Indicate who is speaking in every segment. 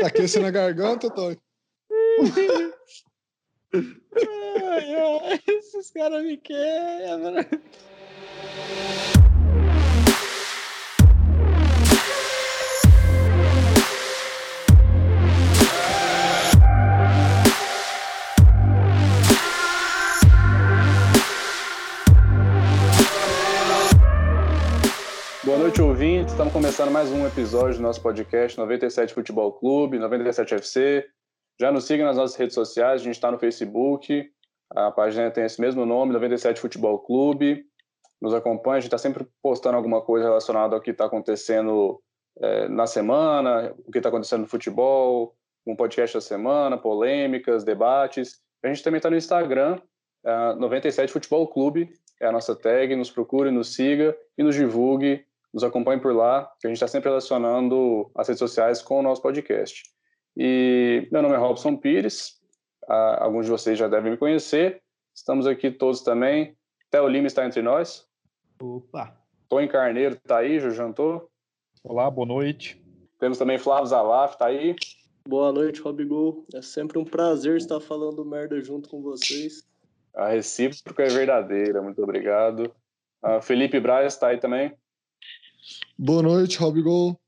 Speaker 1: tá aquecendo a garganta, Toy?
Speaker 2: ai, ai, esses caras me quebram.
Speaker 3: Boa noite, ouvintes. Estamos começando mais um episódio do nosso podcast 97 Futebol Clube, 97 FC. Já nos siga nas nossas redes sociais, a gente está no Facebook, a página tem esse mesmo nome, 97 Futebol Clube. Nos acompanha, a gente está sempre postando alguma coisa relacionada ao que está acontecendo é, na semana, o que está acontecendo no futebol, um podcast da semana, polêmicas, debates. A gente também está no Instagram, é, 97 Futebol Clube, é a nossa tag, nos procure, nos siga e nos divulgue, nos acompanhe por lá, que a gente está sempre relacionando as redes sociais com o nosso podcast. E meu nome é Robson Pires, ah, alguns de vocês já devem me conhecer. Estamos aqui todos também. Theo Lima está entre nós.
Speaker 4: Opa!
Speaker 3: Tony Carneiro está aí, já jantou?
Speaker 5: Olá, boa noite.
Speaker 3: Temos também Flávio Zalaf, está aí.
Speaker 2: Boa noite, Robigol. É sempre um prazer estar falando merda junto com vocês.
Speaker 3: A recíproca é verdadeira, muito obrigado. Uh, Felipe Braz está aí também.
Speaker 1: Boa noite, Robigol.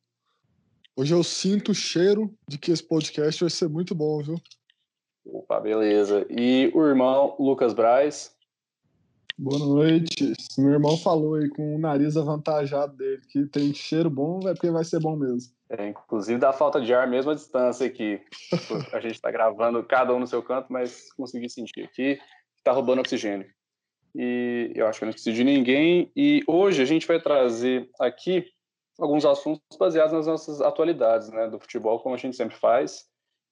Speaker 1: Hoje eu sinto o cheiro de que esse podcast vai ser muito bom, viu?
Speaker 3: Opa, beleza. E o irmão Lucas Braz.
Speaker 1: Boa noite. Meu irmão falou aí com o nariz avantajado dele que tem cheiro bom, é porque vai ser bom mesmo.
Speaker 3: É, inclusive dá falta de ar mesmo à distância aqui. a gente está gravando cada um no seu canto, mas consegui sentir aqui que está roubando oxigênio. E eu acho que eu não esqueci de ninguém. E hoje a gente vai trazer aqui alguns assuntos baseados nas nossas atualidades, né, do futebol, como a gente sempre faz.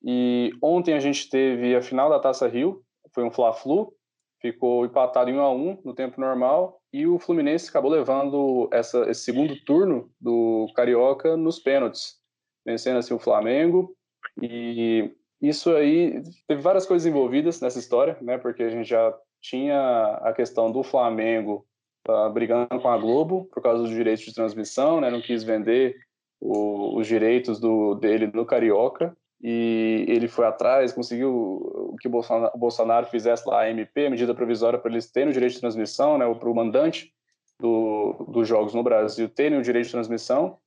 Speaker 3: E ontem a gente teve a final da Taça Rio, foi um Fla-Flu, ficou empatado em 1 a 1 no tempo normal e o Fluminense acabou levando essa, esse segundo turno do Carioca nos pênaltis, vencendo assim o Flamengo. E isso aí teve várias coisas envolvidas nessa história, né? Porque a gente já tinha a questão do Flamengo uh, brigando com a Globo por causa dos direitos de transmissão, né? Não quis vender o, os direitos do, dele no Carioca e ele foi atrás, conseguiu que o Bolsonaro, o Bolsonaro fizesse lá a MP, a medida provisória para eles terem o direito de transmissão, né, para o mandante do, dos jogos no Brasil terem o direito de transmissão.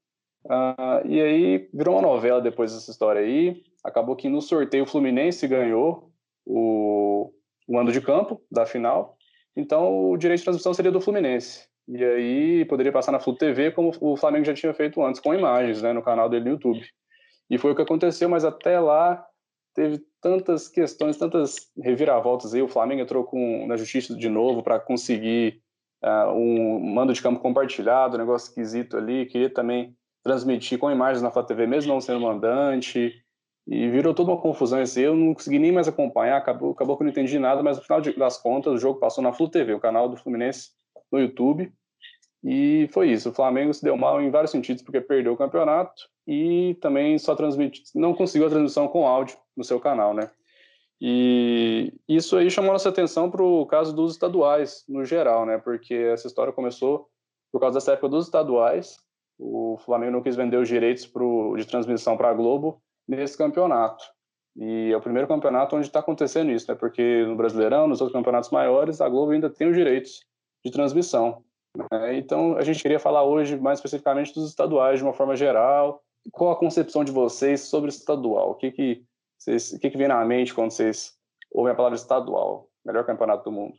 Speaker 3: Uh, e aí virou uma novela depois dessa história aí. Acabou que no sorteio o Fluminense ganhou o, o mando de campo da final, então o direito de transmissão seria do Fluminense. E aí poderia passar na Flu TV, como o Flamengo já tinha feito antes, com imagens né, no canal dele no YouTube. E foi o que aconteceu, mas até lá teve tantas questões, tantas reviravoltas aí. O Flamengo entrou com, na justiça de novo para conseguir uh, um mando de campo compartilhado, um negócio esquisito ali. Queria também transmitir com imagens na Flá TV, mesmo não sendo mandante. E virou toda uma confusão esse. Eu não consegui nem mais acompanhar, acabou, acabou que eu não entendi nada, mas no final das contas o jogo passou na Flu TV, o canal do Fluminense no YouTube. E foi isso. O Flamengo se deu mal em vários sentidos porque perdeu o campeonato e também só transmite, não conseguiu a transmissão com áudio no seu canal, né? E isso aí chamou nossa atenção para o caso dos estaduais no geral, né? Porque essa história começou por causa dessa época dos estaduais. O Flamengo não quis vender os direitos pro, de transmissão para a Globo nesse campeonato. E é o primeiro campeonato onde está acontecendo isso, né? Porque no Brasileirão, nos outros campeonatos maiores, a Globo ainda tem os direitos de transmissão. Né? Então, a gente queria falar hoje mais especificamente dos estaduais de uma forma geral. Qual a concepção de vocês sobre estadual? O que que, vocês, o que, que vem na mente quando vocês ouvem a palavra estadual? Melhor campeonato do mundo.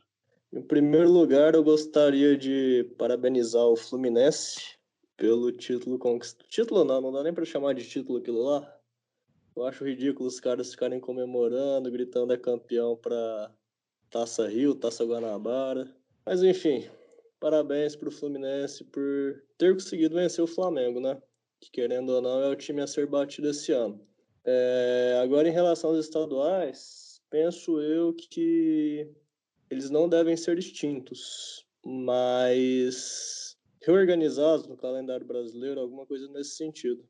Speaker 2: Em primeiro lugar, eu gostaria de parabenizar o Fluminense pelo título conquistado. Título não, não dá nem para chamar de título aquilo lá. Eu acho ridículo os caras ficarem comemorando, gritando é campeão para Taça Rio, Taça Guanabara. Mas enfim, parabéns para o Fluminense por ter conseguido vencer o Flamengo, né? Que querendo ou não é o time a ser batido esse ano. É, agora, em relação aos estaduais, penso eu que eles não devem ser extintos, mas reorganizados no calendário brasileiro, alguma coisa nesse sentido.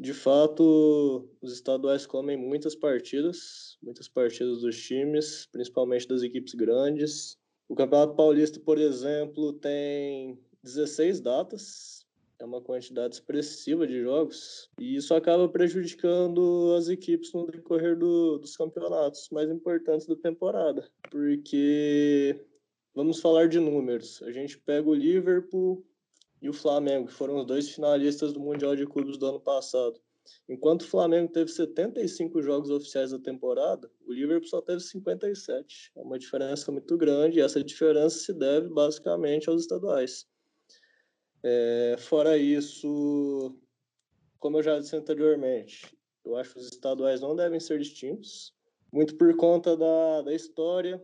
Speaker 2: De fato, os estaduais comem muitas partidas, muitas partidas dos times, principalmente das equipes grandes. O Campeonato Paulista, por exemplo, tem 16 datas. é uma quantidade expressiva de jogos, e isso acaba prejudicando as equipes no decorrer do, dos campeonatos mais importantes da temporada, porque vamos falar de números. A gente pega o Liverpool e o Flamengo, que foram os dois finalistas do Mundial de Clubes do ano passado. Enquanto o Flamengo teve 75 jogos oficiais da temporada, o Liverpool só teve 57. É uma diferença muito grande e essa diferença se deve basicamente aos estaduais. É, fora isso, como eu já disse anteriormente, eu acho que os estaduais não devem ser distintos, muito por conta da, da história,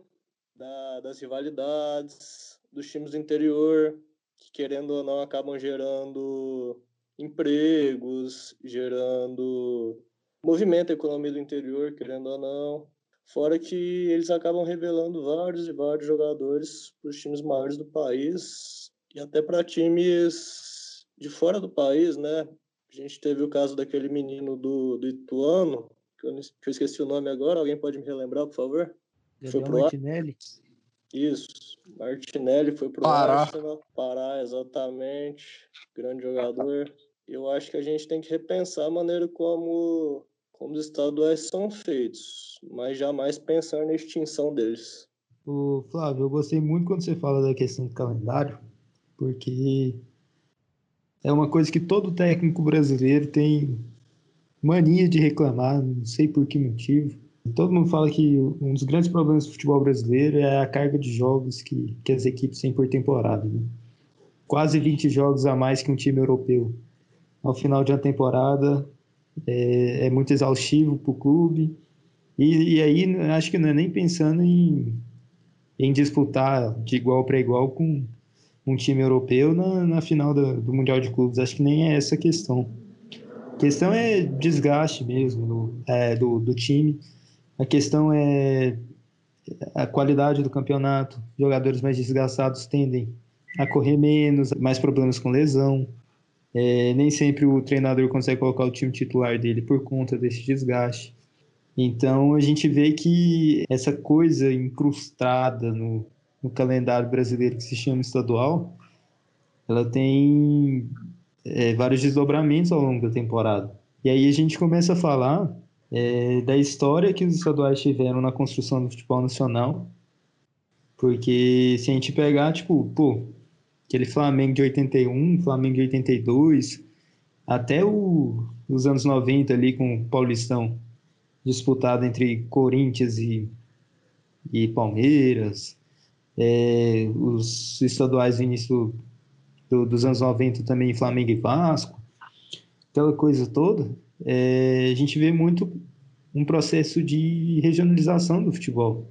Speaker 2: da, das rivalidades, dos times do interior, que querendo ou não acabam gerando empregos, gerando movimento econômico do interior, querendo ou não. Fora que eles acabam revelando vários e vários jogadores para os times maiores do país e até para times de fora do país, né? A gente teve o caso daquele menino do, do Ituano, que eu, que eu esqueci o nome agora, alguém pode me relembrar, por favor?
Speaker 4: Gabriel foi pro Martinelli?
Speaker 2: Isso, Martinelli foi pro Pará. Arsenal, Pará, exatamente, grande jogador. Eu acho que a gente tem que repensar a maneira como, como os estaduais são feitos, mas jamais pensar na extinção deles.
Speaker 4: O Flávio, eu gostei muito quando você fala da questão do calendário, porque é uma coisa que todo técnico brasileiro tem mania de reclamar, não sei por que motivo. Todo mundo fala que um dos grandes problemas do futebol brasileiro é a carga de jogos que, que as equipes têm por temporada. Né? Quase 20 jogos a mais que um time europeu. Ao final de uma temporada é, é muito exaustivo para o clube. E, e, aí acho que não é nem pensando em, em disputar de igual para igual com um time europeu na, na final do, do Mundial de Clubes. Acho que nem é essa a questão. A questão é desgaste mesmo é, do, do time. A questão é a qualidade do campeonato. Jogadores mais desgastados tendem a correr menos, mais problemas com lesão. É, nem sempre o treinador consegue colocar o time titular dele por conta desse desgaste. Então a gente vê que essa coisa incrustada no, no calendário brasileiro que se chama estadual, ela tem é, vários desdobramentos ao longo da temporada. E aí a gente começa a falar é, da história que os estaduais tiveram na construção do futebol nacional, porque se a gente pegar, tipo, pô, aquele Flamengo de 81, Flamengo de 82, até o, os anos 90 ali com o Paulistão disputado entre Corinthians e, e Palmeiras, é, os estaduais no início do, dos anos 90 também Flamengo e Vasco, aquela coisa toda, é, a gente vê muito um processo de regionalização do futebol.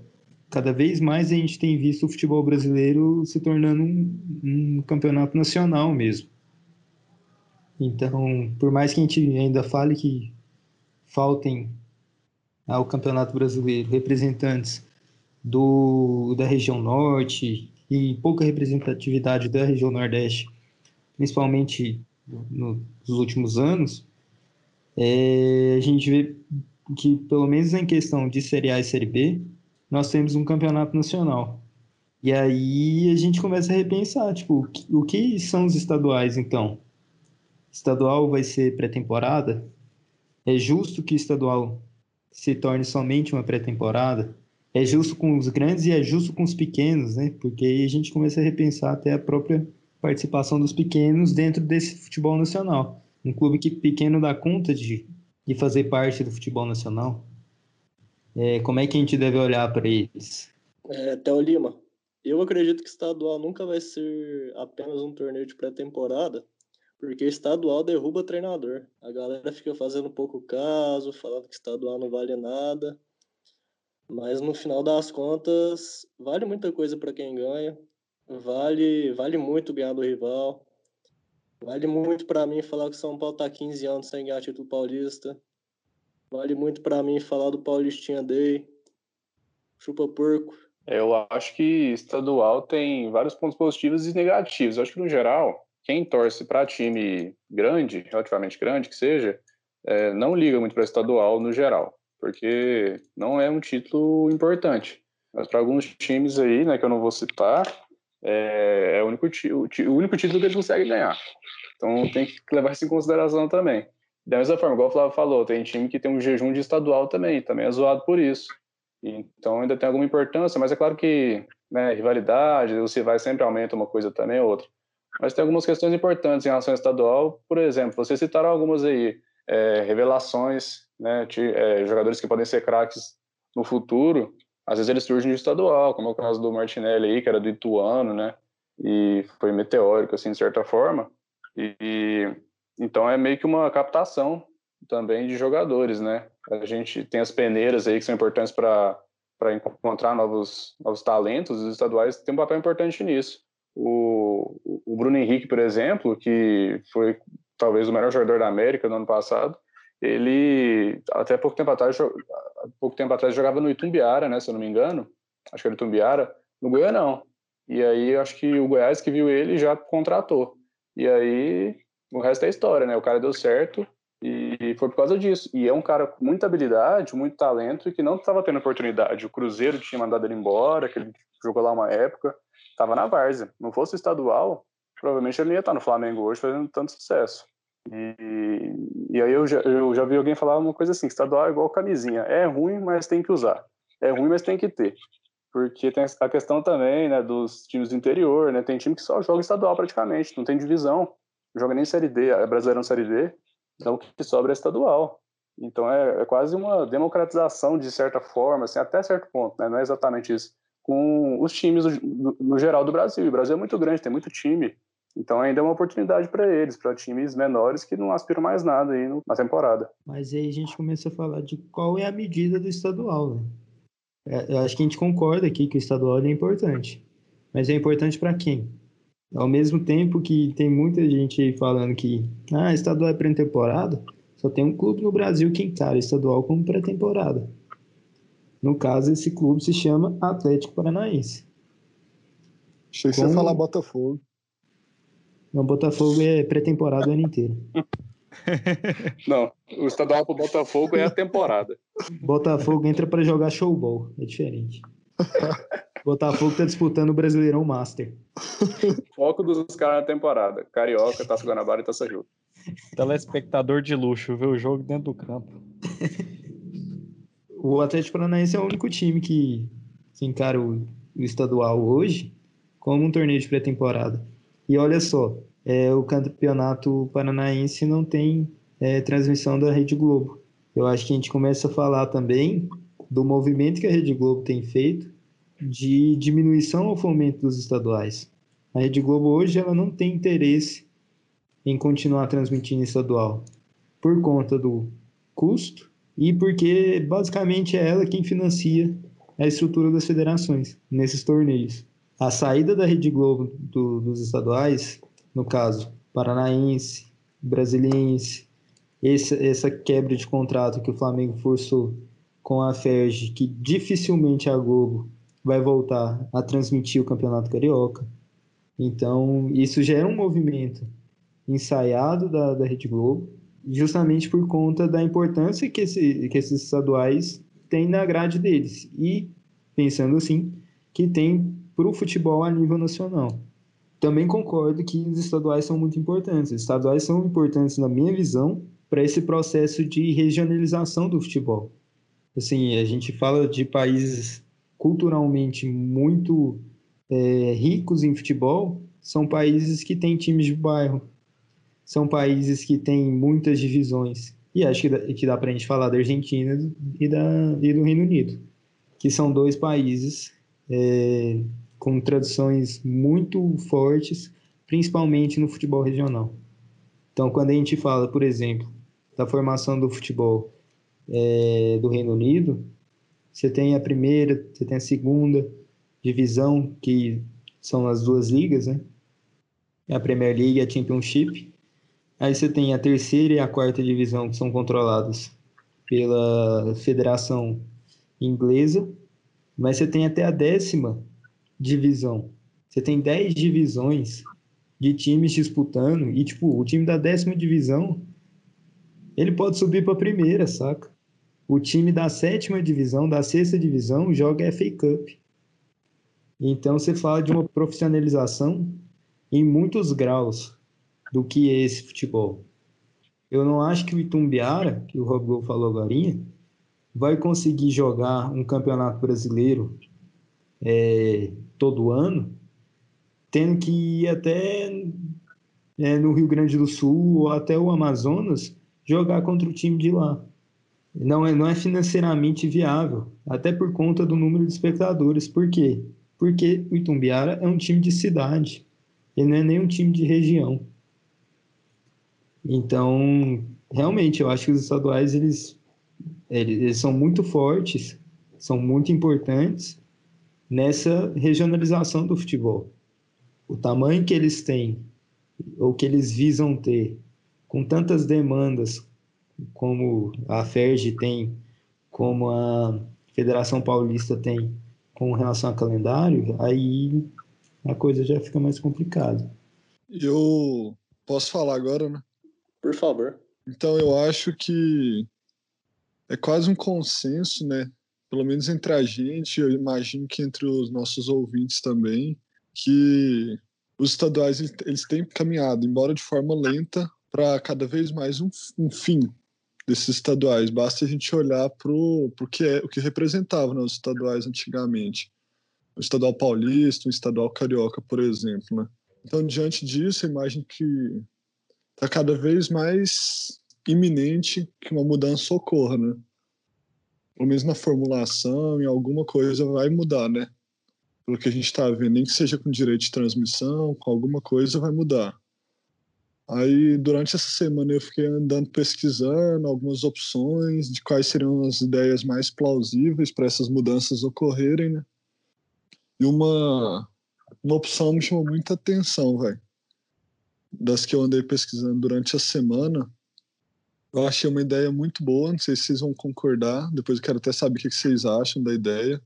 Speaker 4: Cada vez mais a gente tem visto o futebol brasileiro se tornando um, um campeonato nacional mesmo. Então, por mais que a gente ainda fale que faltem ao Campeonato Brasileiro representantes do, da região norte e pouca representatividade da região nordeste, principalmente no, nos últimos anos, é, a gente vê que, pelo menos em questão de Série A e Série B, nós temos um campeonato nacional. E aí a gente começa a repensar, tipo, o que são os estaduais, então? Estadual vai ser pré-temporada? É justo que estadual se torne somente uma pré-temporada? é justo com os grandes e é justo com os pequenos, né? Porque aí a gente começa a repensar até a própria participação dos pequenos dentro desse futebol nacional. Um clube que pequeno dá conta de, de fazer parte do futebol nacional. É, como é que a gente deve olhar para eles?
Speaker 2: É, Theo Lima, eu acredito que estadual nunca vai ser apenas um torneio de pré-temporada, porque estadual derruba treinador. A galera fica fazendo pouco caso, falando que estadual não vale nada. Mas no final das contas, vale muita coisa para quem ganha. Vale, vale muito ganhar do rival. Vale muito para mim falar que São Paulo tá 15 anos sem ganhar título paulista. Vale muito para mim falar do Paulistinha Day. Chupa porco.
Speaker 3: Eu acho que estadual tem vários pontos positivos e negativos. Eu acho que no geral, quem torce para time grande, relativamente grande que seja, é, não liga muito para estadual no geral porque não é um título importante. Mas para alguns times aí, né, que eu não vou citar, é, é o, único, o, o único título que eles conseguem ganhar. Então tem que levar isso em consideração também. Da mesma forma, igual o Flávio falou, tem time que tem um jejum de estadual também, também é zoado por isso. Então ainda tem alguma importância, mas é claro que né, rivalidade, os rivais sempre aumentam uma coisa também ou outra. Mas tem algumas questões importantes em relação ao estadual, por exemplo, vocês citaram algumas aí, é, revelações, né, de, é, jogadores que podem ser craques no futuro, às vezes eles surgem de estadual, como é o caso do Martinelli aí, que era do Ituano, né, e foi meteórico, assim, de certa forma, e, então é meio que uma captação também de jogadores, né? A gente tem as peneiras aí que são importantes para para encontrar novos novos talentos, os estaduais têm um papel importante nisso. O, o Bruno Henrique, por exemplo, que foi talvez o melhor jogador da América no ano passado, ele até pouco tempo atrás pouco tempo atrás jogava no Itumbiara, né, se eu não me engano. Acho que era Itumbiara, no Goiás não. E aí acho que o Goiás que viu ele já contratou. E aí o resto é história, né? O cara deu certo e foi por causa disso. E é um cara com muita habilidade, muito talento e que não estava tendo oportunidade. O Cruzeiro tinha mandado ele embora, que ele jogou lá uma época, estava na várzea. Não fosse estadual, provavelmente ele ia estar no Flamengo hoje fazendo tanto sucesso. E, e aí eu já, eu já vi alguém falar uma coisa assim, estadual é igual camisinha. É ruim, mas tem que usar. É ruim, mas tem que ter. Porque tem a questão também, né, dos times do interior, né? Tem time que só joga estadual praticamente, não tem divisão joga nem Série D, é Brasileirão Série D, então o que sobra é estadual. Então é, é, quase uma democratização de certa forma, assim, até certo ponto, né? não é exatamente isso, com os times no, no geral do Brasil. o Brasil é muito grande, tem muito time, então ainda é uma oportunidade para eles, para times menores que não aspiram mais nada aí na temporada.
Speaker 4: Mas aí a gente começa a falar de qual é a medida do estadual, né? É, eu acho que a gente concorda aqui que o estadual é importante. Mas é importante para quem? Ao mesmo tempo que tem muita gente falando que ah, estadual é pré-temporada, só tem um clube no Brasil que encara estadual como pré-temporada. No caso, esse clube se chama Atlético Paranaense.
Speaker 1: Achei que como... você ia falar Botafogo.
Speaker 4: Não, Botafogo é pré-temporada o ano inteiro.
Speaker 3: Não, o estadual pro Botafogo é a temporada.
Speaker 4: Botafogo entra para jogar showball, é diferente. Botafogo tá disputando o Brasileirão Master.
Speaker 3: Foco dos caras na temporada. Carioca, Taça Guanabara e Taça Rio.
Speaker 5: Telespectador de luxo, ver o jogo dentro do campo.
Speaker 4: o Atlético Paranaense é o único time que, que encara o, o estadual hoje como um torneio de pré-temporada. E olha só, é, o campeonato paranaense não tem é, transmissão da Rede Globo. Eu acho que a gente começa a falar também do movimento que a Rede Globo tem feito de diminuição ao fomento dos estaduais. A Rede Globo hoje ela não tem interesse em continuar transmitindo estadual por conta do custo e porque basicamente é ela quem financia a estrutura das federações nesses torneios. A saída da Rede Globo do, dos estaduais, no caso paranaense, brasiliense, esse, essa quebra de contrato que o Flamengo forçou com a FERJ, que dificilmente a Globo vai voltar a transmitir o Campeonato Carioca. Então, isso já é um movimento ensaiado da, da Rede Globo, justamente por conta da importância que, esse, que esses estaduais têm na grade deles. E, pensando assim, que tem para o futebol a nível nacional. Também concordo que os estaduais são muito importantes. Os estaduais são importantes, na minha visão, para esse processo de regionalização do futebol. Assim, a gente fala de países culturalmente muito é, ricos em futebol são países que têm times de bairro, são países que têm muitas divisões. E acho que dá, que dá para a gente falar da Argentina e, da, e do Reino Unido, que são dois países é, com tradições muito fortes, principalmente no futebol regional. Então, quando a gente fala, por exemplo, da formação do futebol é, do Reino Unido, você tem a primeira, você tem a segunda divisão, que são as duas ligas, né? A Premier League e a Championship. Aí você tem a terceira e a quarta divisão, que são controladas pela Federação Inglesa. Mas você tem até a décima divisão. Você tem dez divisões de times disputando. E, tipo, o time da décima divisão, ele pode subir para a primeira, saca? o time da sétima divisão, da sexta divisão, joga FA Cup. Então você fala de uma profissionalização em muitos graus do que é esse futebol. Eu não acho que o Itumbiara, que o Rob falou agora, vai conseguir jogar um campeonato brasileiro é, todo ano, tendo que ir até é, no Rio Grande do Sul ou até o Amazonas jogar contra o time de lá. Não é, não é financeiramente viável, até por conta do número de espectadores. Por quê? Porque o Itumbiara é um time de cidade, ele não é nem um time de região. Então, realmente, eu acho que os estaduais eles, eles, eles são muito fortes, são muito importantes nessa regionalização do futebol. O tamanho que eles têm, ou que eles visam ter, com tantas demandas como a FERJ tem, como a Federação Paulista tem com relação ao calendário, aí a coisa já fica mais complicada.
Speaker 1: Eu posso falar agora, né?
Speaker 2: Por favor.
Speaker 1: Então eu acho que é quase um consenso, né? Pelo menos entre a gente, eu imagino que entre os nossos ouvintes também, que os estaduais eles têm caminhado, embora de forma lenta, para cada vez mais um, um, fim desses estaduais. Basta a gente olhar para o que, é, o que representava né, os estaduais antigamente. O estadual paulista, o estadual carioca, por exemplo. Né? Então, diante disso, eu imagino que está cada vez mais iminente que uma mudança ocorra, né? Pelo menos na formulação, em alguma coisa vai mudar, né? Pelo que a gente está vendo, nem que seja com direito de transmissão, com alguma coisa vai mudar. Aí, durante essa semana, eu fiquei andando pesquisando algumas opções de quais seriam as ideias mais plausíveis para essas mudanças ocorrerem, né? E uma, uma opção me chamou muita atenção, velho das que eu andei pesquisando durante a semana, eu achei uma ideia muito boa. Não sei se vocês vão concordar. Depois eu quero até saber o que vocês acham da ideia.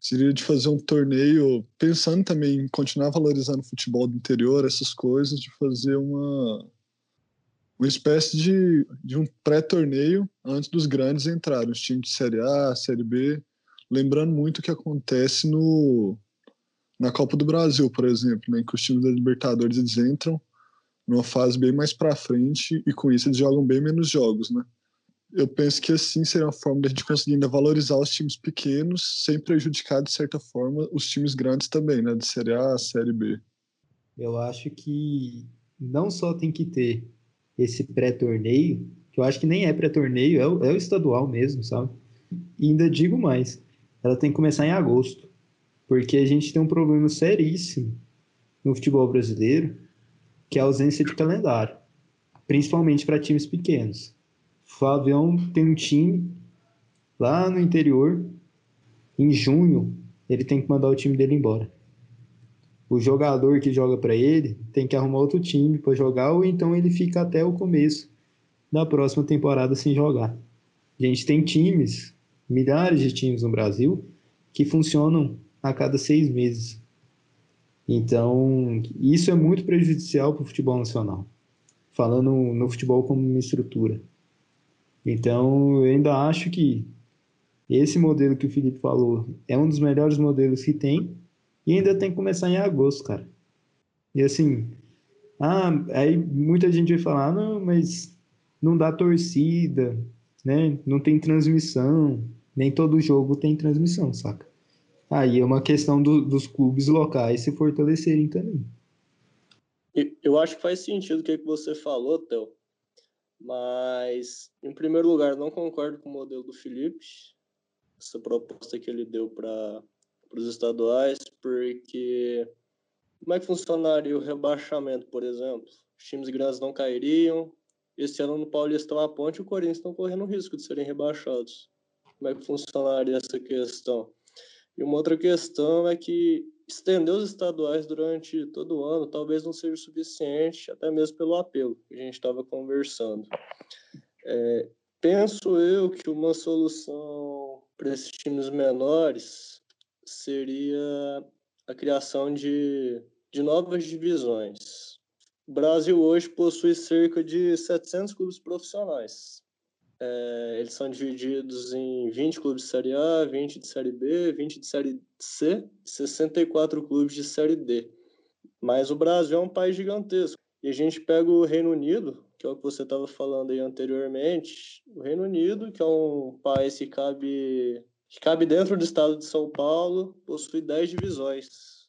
Speaker 1: Seria de fazer um torneio, pensando também em continuar valorizando o futebol do interior, essas coisas, de fazer uma, uma espécie de, de um pré-torneio antes dos grandes entrarem, os times de Série A, Série B. Lembrando muito o que acontece no, na Copa do Brasil, por exemplo, né, que os times da Libertadores eles entram numa fase bem mais para frente e com isso eles jogam bem menos jogos, né? Eu penso que assim seria uma forma da gente conseguir ainda valorizar os times pequenos sem prejudicar de certa forma os times grandes também, né? De Série A, Série B.
Speaker 4: Eu acho que não só tem que ter esse pré-torneio, que eu acho que nem é pré-torneio, é, o, é o estadual mesmo, sabe? E ainda digo mais, ela tem que começar em agosto, porque a gente tem um problema seríssimo no futebol brasileiro, que é a ausência de calendário, principalmente para times pequenos. Flavião tem um time lá no interior, em junho, ele tem que mandar o time dele embora. O jogador que joga para ele tem que arrumar outro time para jogar, ou então ele fica até o começo da próxima temporada sem jogar. A gente tem times, milhares de times no Brasil, que funcionam a cada seis meses. Então, isso é muito prejudicial para o futebol nacional, falando no futebol como uma estrutura. Então, eu ainda acho que esse modelo que o Felipe falou é um dos melhores modelos que tem e ainda tem que começar em agosto, cara. E assim, ah, aí muita gente vai falar, não, mas não dá torcida, né? Não tem transmissão, nem todo jogo tem transmissão, saca? Aí é uma questão do, dos clubes locais se fortalecerem também.
Speaker 2: Eu acho que faz sentido o que, você falou, Theo. Mas, em primeiro lugar, não concordo com o modelo do Felipe, essa proposta que ele deu para os estaduais, porque como é que funcionaria o rebaixamento, por exemplo? Os times grandes não cairiam. Esse ano no Paulistão a Ponte e o Corinthians estão correndo risco de serem rebaixados. Como é que funcionaria essa questão? E uma outra questão é que estender os estaduais durante todo o ano talvez não seja suficiente, até mesmo pelo apelo que a gente estava conversando. É, penso eu que uma solução para esses times menores seria a criação de, de novas divisões. O Brasil hoje possui cerca de 700 clubes profissionais. É, eles são divididos em 20 clubes de Série A, 20 de Série B, 20 de Série C, 64 clubes de Série D. Mas o Brasil é um país gigantesco. E a gente pega o Reino Unido, que é o que você estava falando aí anteriormente. O Reino Unido, que é um país que cabe, que cabe dentro do estado de São Paulo, possui 10 divisões.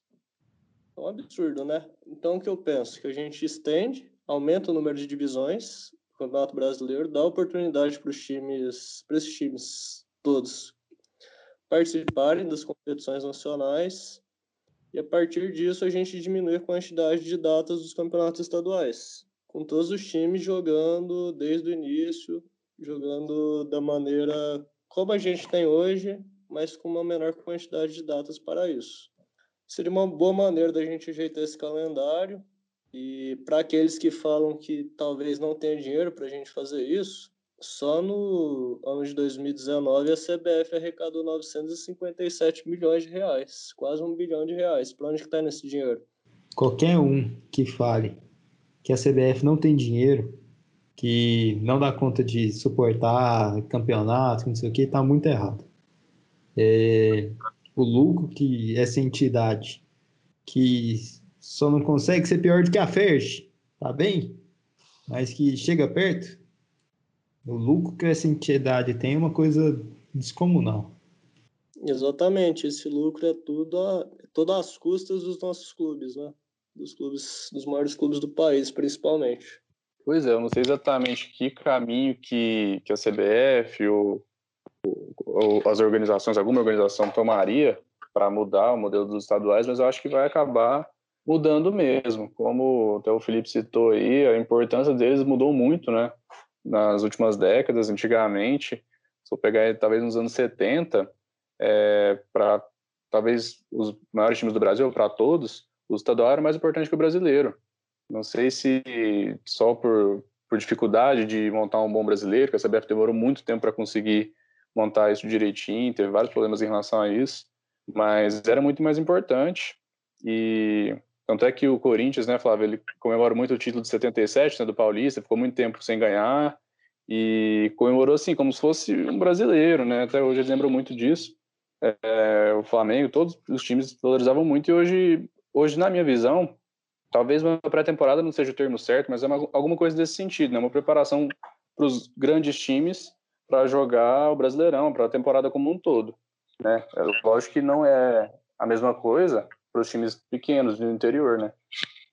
Speaker 2: É um absurdo, né? Então, o que eu penso? Que a gente estende, aumenta o número de divisões, Campeonato Brasileiro dá oportunidade para os times, para esses times todos participarem das competições nacionais e a partir disso a gente diminui a quantidade de datas dos campeonatos estaduais, com todos os times jogando desde o início, jogando da maneira como a gente tem hoje, mas com uma menor quantidade de datas para isso. Seria uma boa maneira da gente ajeitar esse calendário e para aqueles que falam que talvez não tenha dinheiro para a gente fazer isso, só no ano de 2019 a CBF arrecadou 957 milhões de reais, quase um bilhão de reais. Para onde está nesse dinheiro?
Speaker 4: Qualquer um que fale que a CBF não tem dinheiro, que não dá conta de suportar campeonato, não sei o que, está muito errado. É, o lucro que essa entidade que só não consegue ser pior do que a FERJ, tá bem? Mas que chega perto, o lucro que essa entidade tem é uma coisa descomunal.
Speaker 2: Exatamente, esse lucro é tudo a, é todas as custas dos nossos clubes, né? Dos clubes, dos maiores clubes do país, principalmente.
Speaker 3: Pois é, eu não sei exatamente que caminho que, que a CBF ou, ou as organizações, alguma organização tomaria para mudar o modelo dos estaduais, mas eu acho que vai acabar mudando mesmo. Como até o Felipe citou aí, a importância deles mudou muito, né? nas últimas décadas, antigamente, se eu pegar talvez nos anos 70, é, para talvez os maiores times do Brasil, para todos, o estadual era mais importante que o brasileiro. Não sei se só por, por dificuldade de montar um bom brasileiro, que a CBF demorou muito tempo para conseguir montar isso direitinho, teve vários problemas em relação a isso, mas era muito mais importante. E tanto é que o Corinthians, né, Flávio, ele comemora muito o título de 77, né, do Paulista, ficou muito tempo sem ganhar e comemorou assim como se fosse um brasileiro, né? Até hoje eles lembram muito disso. É, o Flamengo, todos os times valorizavam muito e hoje, hoje na minha visão, talvez uma pré-temporada não seja o termo certo, mas é uma, alguma coisa desse sentido, né? Uma preparação para os grandes times para jogar o Brasileirão, para a temporada como um todo, né? É, lógico que não é a mesma coisa, para os times pequenos do interior, né?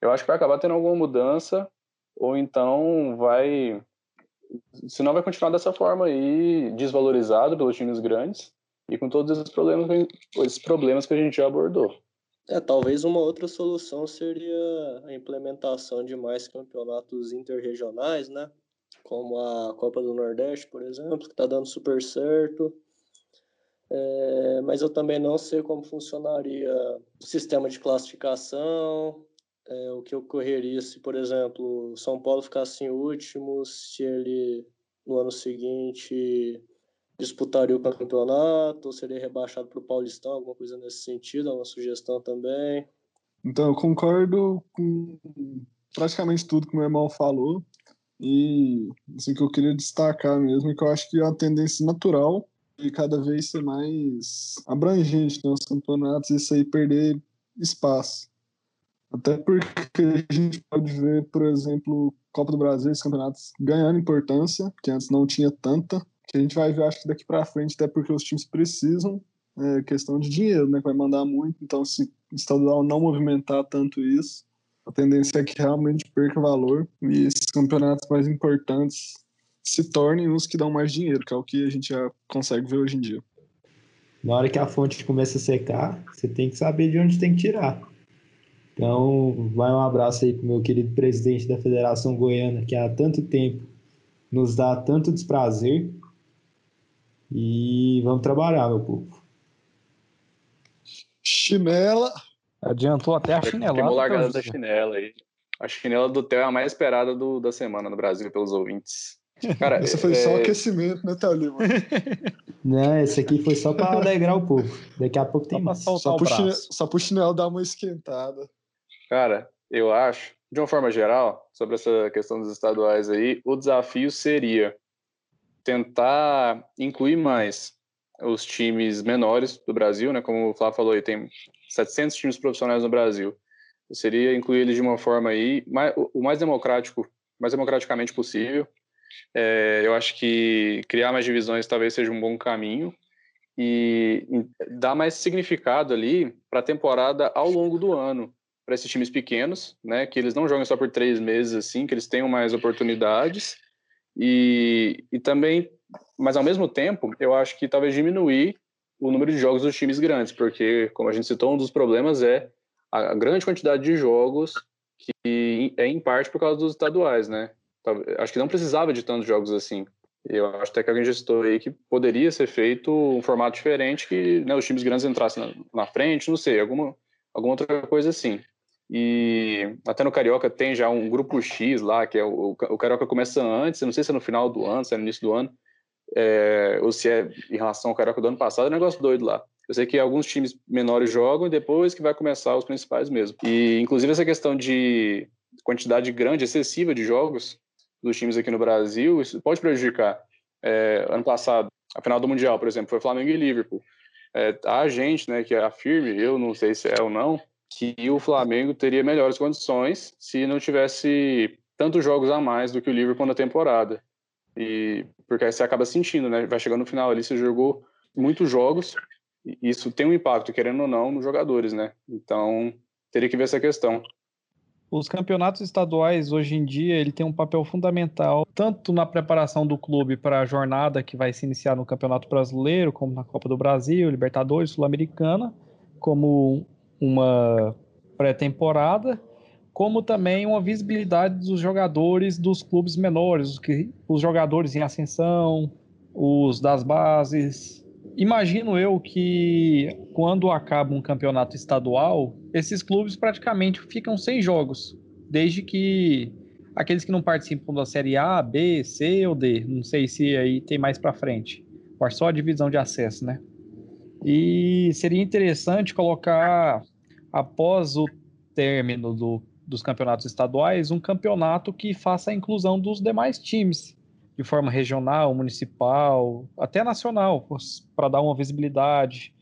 Speaker 3: Eu acho que vai acabar tendo alguma mudança, ou então vai. Senão vai continuar dessa forma aí, desvalorizado pelos times grandes e com todos esses problemas, esses problemas que a gente já abordou.
Speaker 2: É, talvez uma outra solução seria a implementação de mais campeonatos interregionais, né? Como a Copa do Nordeste, por exemplo, que está dando super certo. É, mas eu também não sei como funcionaria o sistema de classificação, é, o que ocorreria se, por exemplo, São Paulo ficasse em último, se ele no ano seguinte disputaria o campeonato, ou seria rebaixado para o Paulistão, alguma coisa nesse sentido, é uma sugestão também.
Speaker 1: Então, eu concordo com praticamente tudo que meu irmão falou. E assim, que eu queria destacar mesmo é que eu acho que é uma tendência natural e cada vez ser mais abrangente nos campeonatos, isso aí perder espaço. Até porque a gente pode ver, por exemplo, Copa do Brasil, esses campeonatos ganhando importância, que antes não tinha tanta, que a gente vai ver, acho que daqui para frente, até porque os times precisam, é questão de dinheiro, né, que vai mandar muito, então se estadual não movimentar tanto isso, a tendência é que realmente perca valor e esses campeonatos mais importantes se tornem os que dão mais dinheiro, que é o que a gente já consegue ver hoje em dia.
Speaker 4: Na hora que a fonte começa a secar, você tem que saber de onde tem que tirar. Então, vai um abraço aí para o meu querido presidente da Federação Goiana, que há tanto tempo nos dá tanto desprazer. E vamos trabalhar, meu povo.
Speaker 1: Chinela.
Speaker 5: Adiantou até a chinela.
Speaker 3: Queimou largada da chinela aí. A chinela do Theo é a mais esperada do, da semana no Brasil pelos ouvintes.
Speaker 1: Cara, Essa foi é... só aquecimento, né, Thalima?
Speaker 4: Não, esse aqui foi só para alegrar o povo. Daqui a pouco tem mais.
Speaker 1: Só pro, chinelo, só pro chinelo dar uma esquentada.
Speaker 3: Cara, eu acho, de uma forma geral, sobre essa questão dos estaduais aí, o desafio seria tentar incluir mais os times menores do Brasil, né? Como o Flávio falou aí, tem 700 times profissionais no Brasil. seria incluir eles de uma forma aí, mais, o mais democrático, mais democraticamente possível. É, eu acho que criar mais divisões talvez seja um bom caminho e dar mais significado ali para a temporada ao longo do ano para esses times pequenos, né? Que eles não joguem só por três meses assim, que eles tenham mais oportunidades e, e também, mas ao mesmo tempo, eu acho que talvez diminuir o número de jogos dos times grandes, porque como a gente citou, um dos problemas é a grande quantidade de jogos que é em parte por causa dos estaduais, né? Acho que não precisava de tantos jogos assim. Eu acho até que alguém citou aí que poderia ser feito um formato diferente que né, os times grandes entrassem na, na, frente, não sei, alguma, alguma outra coisa assim. E até no Carioca tem já um grupo X lá, que é o, o Carioca começa antes, não sei se é no final do ano, se é no início do ano, é, ou se é em relação ao Carioca do ano passado, é um negócio doido lá. Eu sei que alguns times menores jogam e depois que vai começar os principais mesmo. E, inclusive, essa questão de quantidade grande, excessiva de jogos dos times aqui no Brasil, isso pode prejudicar. É, ano passado, a final do Mundial, por exemplo, foi Flamengo e Liverpool. É, a gente, né, que afirme, eu não sei se é ou não, que o Flamengo teria melhores condições se não tivesse tantos jogos a mais do que o Liverpool na temporada. E porque aí você acaba sentindo, né? Vai chegando no final ali, você jogou muitos jogos isso tem um impacto, querendo ou não, nos jogadores, né? Então, teria que ver essa questão.
Speaker 5: Os campeonatos estaduais, hoje em dia, ele tem um papel fundamental, tanto na preparação do clube para a jornada que vai se iniciar no Campeonato Brasileiro, como na Copa do Brasil, Libertadores, Sul-Americana, como uma pré-temporada, como também uma visibilidade dos jogadores dos clubes menores, os, que, os jogadores em ascensão, os das bases, imagino eu que quando acaba um campeonato estadual, esses clubes praticamente ficam sem jogos, desde que aqueles que não participam da Série A, B, C ou D, não sei se aí tem mais para frente, ou só a divisão de acesso, né? E seria interessante colocar após o término do, dos campeonatos estaduais um campeonato que faça a inclusão dos demais times de forma regional, municipal, até nacional, para dar uma visibilidade.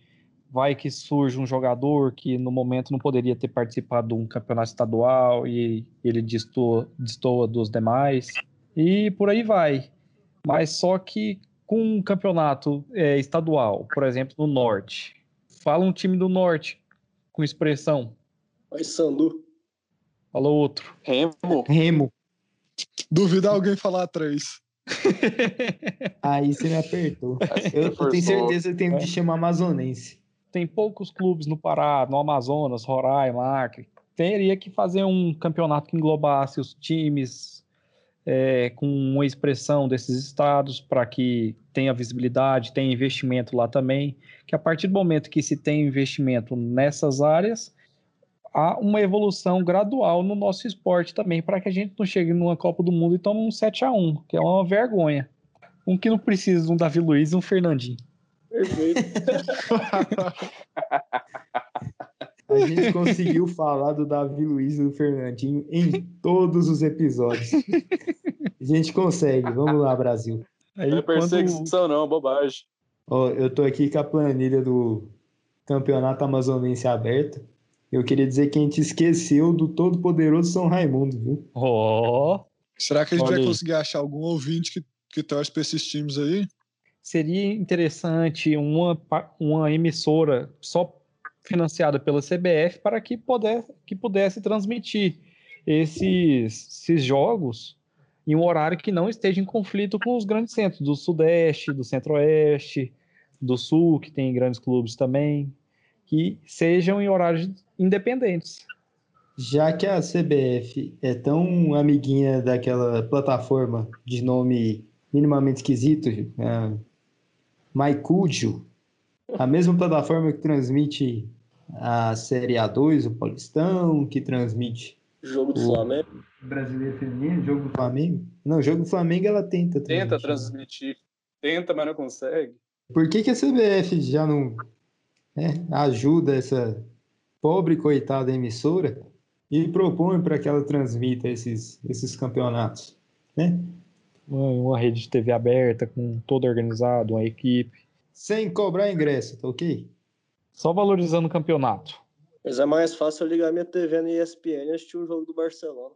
Speaker 5: Vai que surge um jogador que no momento não poderia ter participado de um campeonato estadual e ele destoa, destoa dos demais. E por aí vai. Mas só que com um campeonato é, estadual, por exemplo, no Norte, fala um time do Norte com expressão.
Speaker 2: Vai Sandu.
Speaker 5: Fala outro.
Speaker 3: Remo.
Speaker 5: Remo.
Speaker 1: Duvida alguém falar três.
Speaker 4: Aí você me apertou. Eu, eu tenho certeza que tem que chamar amazonense.
Speaker 5: Tem poucos clubes no Pará, no Amazonas, Roraima, Acre. Teria que fazer um campeonato que englobasse os times é, com uma expressão desses estados para que tenha visibilidade, tenha investimento lá também. Que a partir do momento que se tem investimento nessas áreas, há uma evolução gradual no nosso esporte também, para que a gente não chegue numa Copa do Mundo e tome um 7 a 1 que é uma vergonha. Um que não precisa de um Davi Luiz e um Fernandinho.
Speaker 2: Perfeito.
Speaker 4: a gente conseguiu falar do Davi Luiz e do Fernandinho em todos os episódios. A gente consegue. Vamos lá, Brasil.
Speaker 3: Aí, não é perseguição, quando... não, bobagem.
Speaker 4: Ó, eu tô aqui com a planilha do Campeonato Amazonense aberto. Eu queria dizer que a gente esqueceu do todo-poderoso São Raimundo, viu?
Speaker 5: Ó! Oh.
Speaker 1: Será que a gente Olha vai conseguir achar algum ouvinte que, que torce para esses times aí?
Speaker 5: Seria interessante uma, uma emissora só financiada pela CBF para que, puder, que pudesse transmitir esses, esses jogos em um horário que não esteja em conflito com os grandes centros do Sudeste, do Centro-Oeste, do Sul, que tem grandes clubes também, que sejam em horários independentes.
Speaker 4: Já que a CBF é tão amiguinha daquela plataforma de nome minimamente esquisito, é, MyCudio, a mesma plataforma que transmite a Série A2, o Paulistão, que transmite
Speaker 2: Jogo do Flamengo.
Speaker 4: Brasileiro Feminino, jogo do Flamengo. Não, jogo do Flamengo ela tenta
Speaker 3: transmitir. Tenta transmitir. Tenta, mas não consegue.
Speaker 4: Por que, que a CBF já não né, ajuda essa pobre coitada emissora e propõe para que ela transmita esses, esses campeonatos, né?
Speaker 5: Uma, uma rede de TV aberta, com todo organizado, uma equipe.
Speaker 4: Sem cobrar ingresso, tá ok?
Speaker 5: Só valorizando o campeonato.
Speaker 2: Mas é mais fácil eu ligar minha TV na ESPN e assistir um jogo do Barcelona.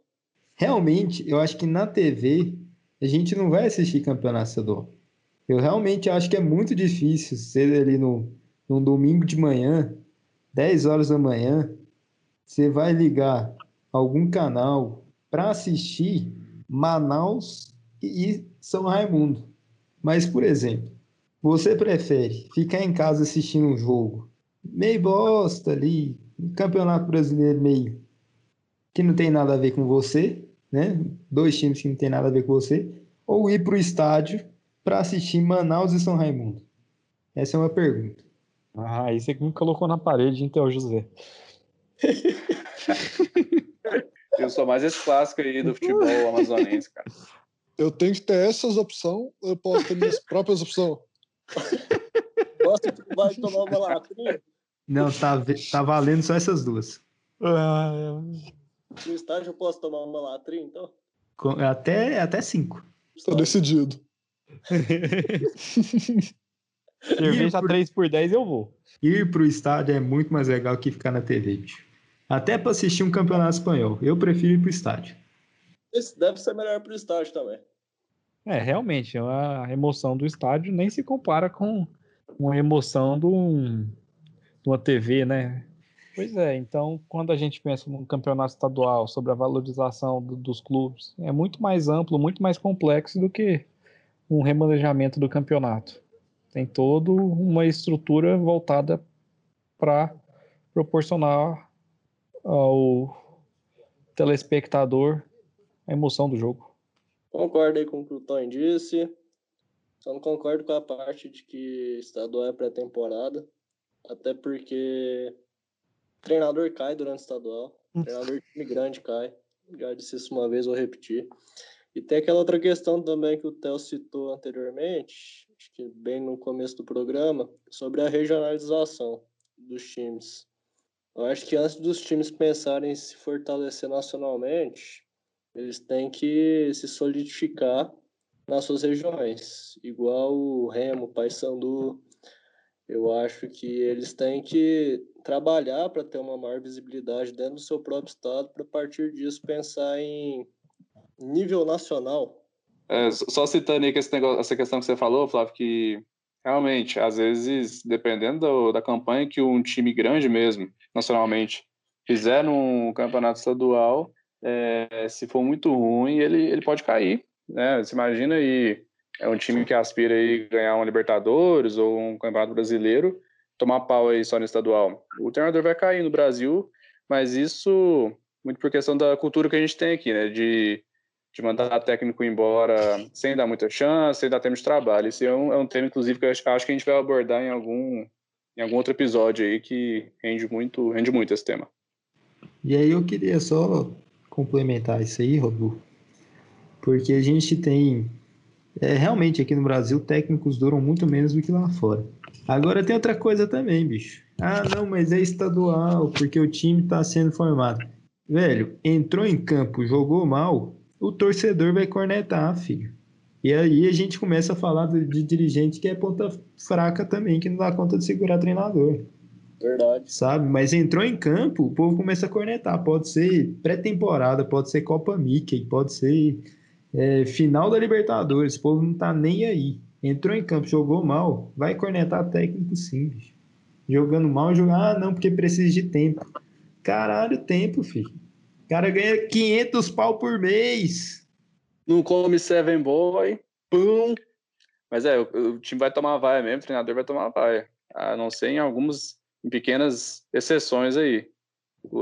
Speaker 4: Realmente, eu acho que na TV a gente não vai assistir campeonato estadual. Eu realmente acho que é muito difícil ser ali no, num domingo de manhã, 10 horas da manhã, você vai ligar algum canal para assistir Manaus e São Raimundo. Mas, por exemplo, você prefere ficar em casa assistindo um jogo meio bosta ali, um campeonato brasileiro meio que não tem nada a ver com você, né? Dois times que não tem nada a ver com você, ou ir para o estádio para assistir Manaus e São Raimundo? Essa é uma pergunta.
Speaker 5: Ah, isso é que me colocou na parede, então, José.
Speaker 3: Eu sou mais esse clássico aí do futebol amazonense, cara.
Speaker 1: Eu tenho que ter essas opções, eu posso ter minhas próprias opções.
Speaker 2: Que vai tomar uma lacrinha?
Speaker 4: Não, tá, tá valendo só essas duas.
Speaker 5: Ah,
Speaker 2: No estádio eu posso tomar uma latrinha, então?
Speaker 4: Com- Até, até cinco.
Speaker 1: Está decidido.
Speaker 5: cerveja
Speaker 4: por-
Speaker 5: 3 por 10 eu vou.
Speaker 4: Ir pro estádio é muito mais legal que ficar na TV, bicho. Até para assistir um campeonato espanhol. Eu prefiro ir pro estádio.
Speaker 2: Deve ser melhor pro estádio também.
Speaker 5: É, realmente, a emoção do estádio nem se compara com uma emoção de, um- de uma TV, né? Pois é, então quando a gente pensa num campeonato estadual sobre a valorização do- dos clubes, é muito mais amplo, muito mais complexo do que um remanejamento do campeonato. Tem toda uma estrutura voltada para proporcionar ao telespectador a emoção do jogo.
Speaker 2: Concordo aí com o que o Tony disse. Só não concordo com a parte de que estadual é pré-temporada. Até porque treinador cai durante o estadual. Treinador de time grande cai. Já disse isso uma vez, vou repetir. E tem aquela outra questão também que o Theo citou anteriormente, acho que bem no começo do programa, sobre a regionalização dos times. Eu acho que antes dos times pensarem em se fortalecer nacionalmente, eles têm que se solidificar nas suas regiões, igual o Remo, Paysandu. Eu acho que eles têm que trabalhar para ter uma maior visibilidade dentro do seu próprio estado, para partir disso pensar em nível nacional.
Speaker 3: É, só citando aí que negócio, essa questão que você falou, Flávio, que realmente, às vezes, dependendo do- da campanha que um time grande mesmo, nacionalmente, fizer num campeonato estadual, é, se for muito ruim, ele, ele pode cair. Né? Você imagina aí, é um time que aspira aí ganhar um Libertadores ou um Campeonato Brasileiro, tomar pau aí só no estadual. O treinador vai cair no Brasil, mas isso muito por questão da cultura que a gente tem aqui, né? De de mandar técnico embora sem dar muita chance, sem dar tempo de trabalho. Isso é um, é um tema, inclusive, que eu acho, acho que a gente vai abordar em algum, em algum outro episódio aí que rende muito, rende muito esse tema.
Speaker 4: E aí eu queria só complementar isso aí, Robu, porque a gente tem, é, realmente aqui no Brasil, técnicos duram muito menos do que lá fora. Agora tem outra coisa também, bicho. Ah, não, mas é estadual, porque o time está sendo formado. Velho, entrou em campo, jogou mal, o torcedor vai cornetar, filho. E aí a gente começa a falar de, de dirigente que é ponta fraca também, que não dá conta de segurar treinador
Speaker 2: Verdade.
Speaker 4: sabe? Mas entrou em campo, o povo começa a cornetar. Pode ser pré-temporada, pode ser Copa Mickey, pode ser é, final da Libertadores. O povo não tá nem aí. Entrou em campo, jogou mal, vai cornetar técnico sim, bicho. Jogando mal, jogar, ah, não, porque precisa de tempo. Caralho, tempo, filho. O cara ganha 500 pau por mês.
Speaker 3: Não come Seven Boy, pum. Mas é, o, o time vai tomar vaia mesmo, o treinador vai tomar vaia. A não ser em algumas, em pequenas exceções aí.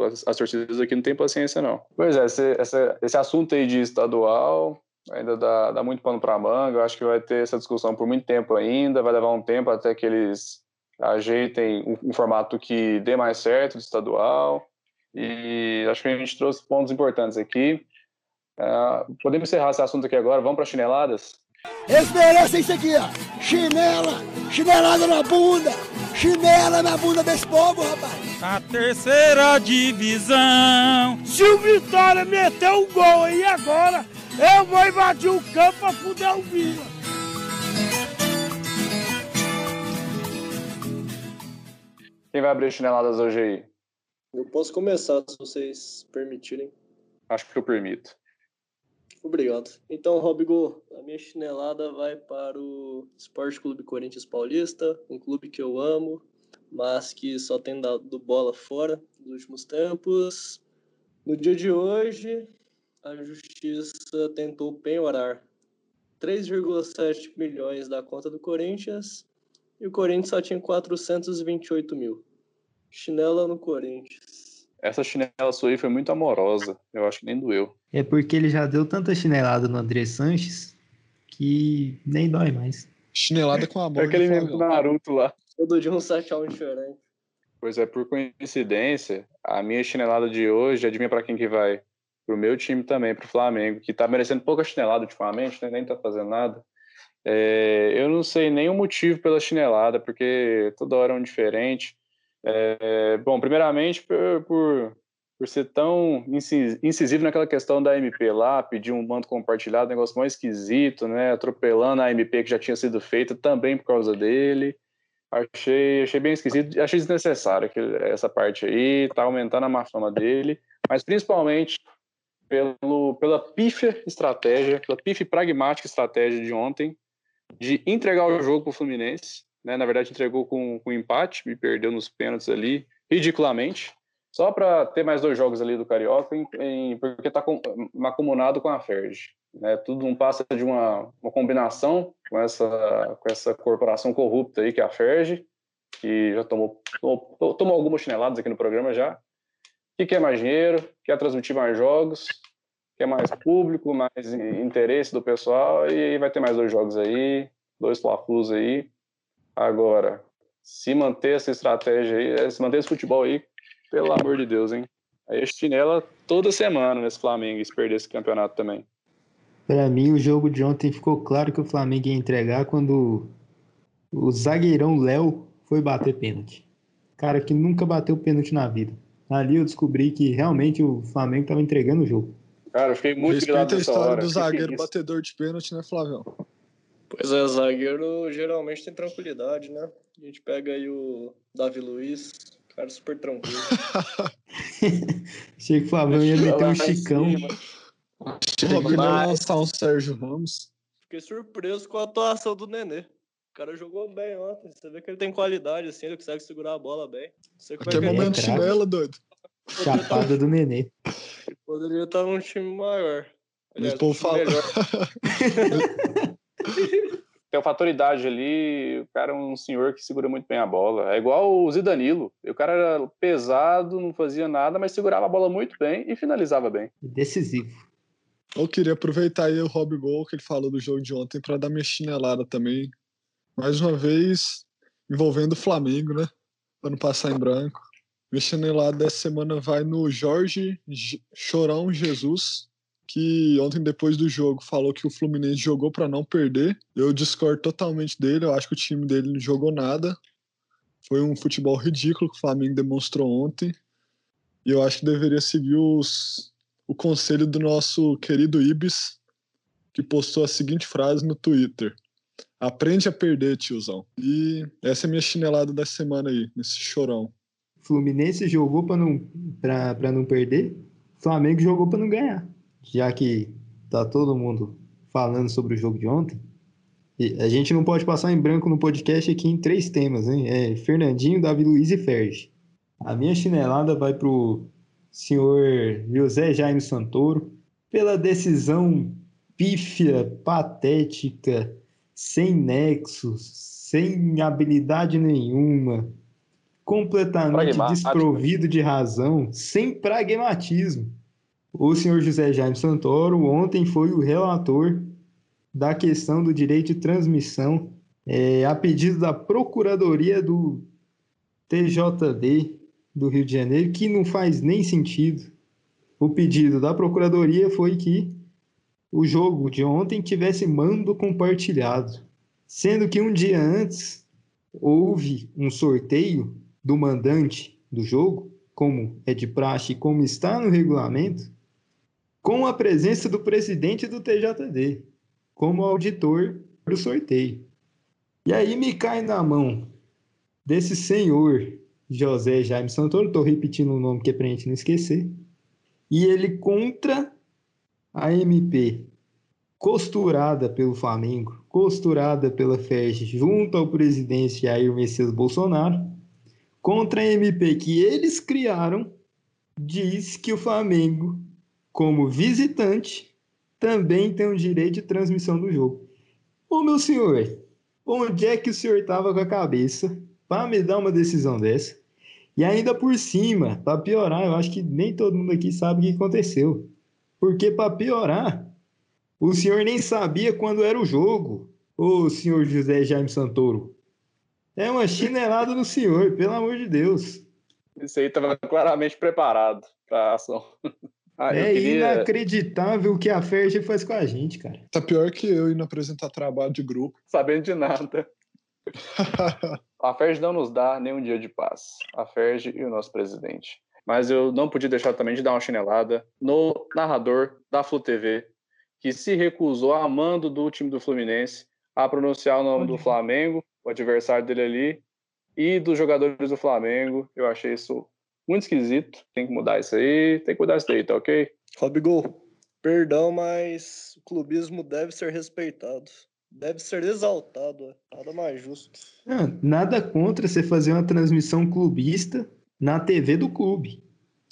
Speaker 3: As, as torcidas aqui não tem paciência, não. Pois é, esse, essa- esse assunto aí de estadual ainda dá, dá muito pano para manga. Eu acho que vai ter essa discussão por muito tempo ainda. Vai levar um tempo até que eles ajeitem um, um formato que dê mais certo de estadual. E acho que a gente trouxe pontos importantes aqui. Ah, podemos encerrar esse assunto aqui agora. Vamos para chineladas?
Speaker 6: Eles merecem isso aqui, ó. Chinela, chinelada na bunda, chinela na bunda desse povo, rapaz.
Speaker 7: A terceira divisão.
Speaker 6: Se o Vitória meter um gol aí agora, eu vou invadir o campo pra fuder o Vila.
Speaker 3: Quem vai abrir chineladas hoje aí?
Speaker 2: Eu posso começar, se vocês permitirem.
Speaker 3: Acho que eu permito.
Speaker 2: Obrigado. Então, Robigo, a minha chinelada vai para o Esporte Clube Corinthians Paulista, um clube que eu amo, mas que só tem dado bola fora nos últimos tempos. No dia de hoje, a justiça tentou penhorar 3,7 milhões da conta do Corinthians e o Corinthians só tinha 428 mil. Chinela no Corinthians.
Speaker 3: Essa chinela sua aí foi muito amorosa. Eu acho que nem doeu.
Speaker 4: É porque ele já deu tanta chinelada no André Sanches que nem dói mais.
Speaker 1: Chinelada com amor.
Speaker 3: É aquele
Speaker 1: né,
Speaker 3: mesmo do? Naruto lá.
Speaker 2: Todo dia um 7x1 diferente.
Speaker 3: Pois é, por coincidência, a minha chinelada de hoje, adivinha pra quem que vai? Pro meu time também, pro Flamengo, que tá merecendo pouca chinelada ultimamente, né? Nem tá fazendo nada. É, eu não sei nem o motivo pela chinelada, porque toda hora é um diferente. É, bom, primeiramente, por, por, ser tão inci- incisivo naquela questão da MP lá, pedir um manto compartilhado, negócio mais esquisito, né? Atropelando a MP que já tinha sido feita também por causa dele. Achei, achei bem esquisito, achei desnecessário aquele- essa parte aí, tá aumentando a má fama dele, mas principalmente pelo, pela pífia estratégia, pela pífia pragmática estratégia de ontem, de entregar o jogo pro Fluminense, né? Na verdade, entregou com, com empate e perdeu nos pênaltis ali, ridiculamente, só para ter mais dois jogos ali do Carioca, em, em- porque tá com, macumunado com a Ferdi. Né? Tudo não passa de uma, uma combinação com essa, com essa corporação corrupta aí, que é a Ferdi, que já tomou, tomou, tomou algumas chineladas aqui no programa já, que quer mais dinheiro, quer transmitir mais jogos, quer mais público, mais in- interesse do pessoal, e vai ter mais dois jogos aí, dois Fla-Flus aí. Agora, se manter essa estratégia aí, eh, se manter esse futebol aí, pelo amor de Deus, hein? Aí a chinela toda semana nesse Flamengo, e se perder esse campeonato também.
Speaker 4: Pra mim, o jogo de ontem ficou claro que o Flamengo ia entregar quando o zagueirão Léo foi bater pênalti. Cara que nunca bateu pênalti na vida. Ali eu descobri que realmente o Flamengo estava entregando o jogo.
Speaker 3: Cara, eu fiquei muito
Speaker 1: Respeita a história
Speaker 3: hora.
Speaker 1: do
Speaker 3: Que que é
Speaker 1: zagueiro batedor de pênalti, né, Flavião?
Speaker 2: Pois é, zagueiro geralmente tem tranquilidade, né? A gente pega aí o Davi Luiz, cara super tranquilo.
Speaker 4: Achei que o Flamengo ia meter um chicão.
Speaker 3: cima.
Speaker 1: Chegou a
Speaker 2: Mas-
Speaker 1: lançar um Sérgio Ramos.
Speaker 2: Fiquei surpreso com a atuação do Nenê. O cara jogou bem ontem. Você vê que ele tem qualidade, assim, ele consegue segurar a bola bem. É
Speaker 1: Até
Speaker 2: que
Speaker 1: momento
Speaker 4: craque.
Speaker 1: chinela, doido.
Speaker 4: Chapada do Nenê.
Speaker 2: poderia estar num time maior.
Speaker 1: Mas
Speaker 2: Aliás,
Speaker 1: o povo
Speaker 2: um time
Speaker 1: fala.
Speaker 3: Tem o fator idade ali, o cara é um senhor que segura muito bem a bola. É igual o Zidanilo. O cara era pesado, não fazia nada, mas segurava a bola muito bem e finalizava bem.
Speaker 4: Decisivo.
Speaker 1: Eu queria aproveitar aí o Rob Gol que ele falou do jogo de ontem para dar minha chinelada também. Mais uma vez, envolvendo o Flamengo, né? Para não passar em branco. Minha chinelada dessa semana vai no Jorge Chorão Jesus, que ontem, depois do jogo, falou que o Fluminense jogou para não perder. Eu discordo totalmente dele, eu acho que o time dele não jogou nada. Foi um futebol ridículo que o Flamengo demonstrou ontem. E eu acho que deveria seguir os, o conselho do nosso querido Ibis, que postou a seguinte frase no Twitter: Aprende a perder, tiozão. E essa é minha chinelada da semana aí, nesse chorão.
Speaker 4: Fluminense jogou para não, pra não perder, Flamengo jogou para não ganhar. Já que tá todo mundo falando sobre o jogo de ontem, a gente não pode passar em branco no podcast aqui em três temas, hein? É Fernandinho, Davi Luiz e Ferge. A minha chinelada vai pro senhor José Jaime Santoro pela decisão pífia, patética, sem nexos, sem habilidade nenhuma, completamente
Speaker 3: Pragmático.
Speaker 4: desprovido de razão, sem pragmatismo. O senhor José Jaime Santoro ontem foi o relator da questão do direito de transmissão é, a pedido da Procuradoria do TJD do Rio de Janeiro, que não faz nem sentido. O pedido da Procuradoria foi que o jogo de ontem tivesse mando compartilhado, sendo que um dia antes houve um sorteio do mandante do jogo, como é de praxe, como está no regulamento, com a presença do presidente do TJD, como auditor do sorteio. E aí me cai na mão desse senhor José Jaime Santoro, estou repetindo o nome que é para a gente não esquecer. E ele contra a MP, costurada pelo Flamengo, costurada pela FED, junto ao presidente Jair Messias Bolsonaro, contra a MP que eles criaram, diz que o Flamengo, como visitante, também tem o direito de transmissão do jogo. Ô meu senhor, onde é que o senhor estava com a cabeça para me dar uma decisão dessa? E ainda por cima, para piorar, eu acho que nem todo mundo aqui sabe o que aconteceu. Porque para piorar, o senhor nem sabia quando era o jogo, ô senhor José Jaime Santoro. É uma chinelada no senhor, pelo amor de Deus.
Speaker 3: Isso aí estava claramente preparado para a ação.
Speaker 4: Ah, é queria... inacreditável o que a Ferge faz com a gente, cara.
Speaker 1: Tá pior que eu indo apresentar trabalho de grupo.
Speaker 3: Sabendo de nada. a Ferge não nos dá nenhum dia de paz. A Ferge e o nosso presidente. Mas eu não podia deixar também de dar uma chinelada no narrador da Flu TV, que se recusou a mando do time do Fluminense a pronunciar o nome do Flamengo, o adversário dele ali, e dos jogadores do Flamengo. Eu achei isso muito esquisito. Tem que mudar isso aí, tem que mudar isso daí, tá ok?
Speaker 2: Robigol, perdão, mas o clubismo deve ser respeitado. Deve ser exaltado, é. nada mais justo.
Speaker 4: Ah, nada contra você fazer uma transmissão clubista na TV do clube.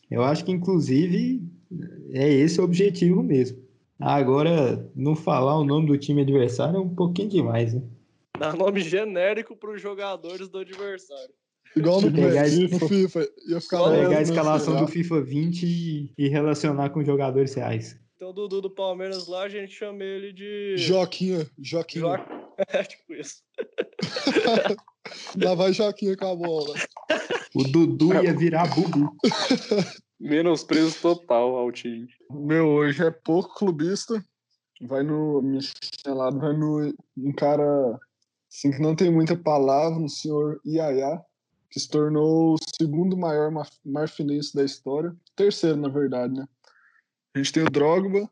Speaker 4: Eu acho que, inclusive, é esse o objetivo mesmo. Agora, não falar o nome do time adversário é um pouquinho demais, né?
Speaker 2: Dar nome genérico para os jogadores do adversário.
Speaker 1: Igual no pegar FIFA, FIFA. Ia ficar
Speaker 4: pegar a escalação do FIFA 20 e relacionar com jogadores reais.
Speaker 2: Então, o Dudu do Palmeiras lá, a gente chama ele de.
Speaker 1: Joquinha. Joquinha.
Speaker 2: Jo... É, tipo isso.
Speaker 1: lá vai Joquinha com a bola.
Speaker 4: O Dudu ia virar Bubu.
Speaker 3: Menosprezo total ao time.
Speaker 1: Meu, hoje é pouco clubista. Vai no. Michelado, vai no. Um cara. Assim, que não tem muita palavra, um senhor Iaiá que se tornou o segundo maior marfinense da história. Terceiro, na verdade, né? A gente tem o Drogba,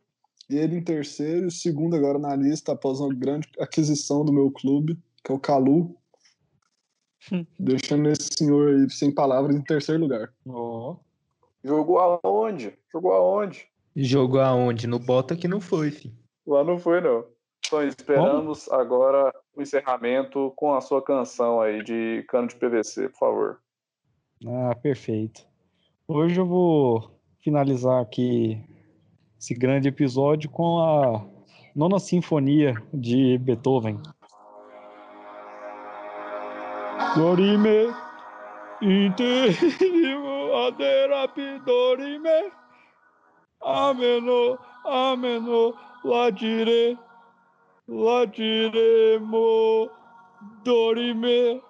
Speaker 1: ele em terceiro, e segundo agora na lista, após uma grande aquisição do meu clube, que é o Calu. Deixando esse senhor aí sem palavras em terceiro lugar.
Speaker 3: Oh. Jogou aonde? Jogou aonde?
Speaker 4: Jogou aonde? No Bota que não foi, filho.
Speaker 3: Lá não foi, não. Então esperamos Como? agora o encerramento com a sua canção aí de cano de PVC, por favor.
Speaker 5: Ah, perfeito. Hoje eu vou finalizar aqui esse grande episódio com a nona sinfonia de Beethoven. Dorime, interimo aderapi dorime, ameno, ameno, ladire, ladiremo dorime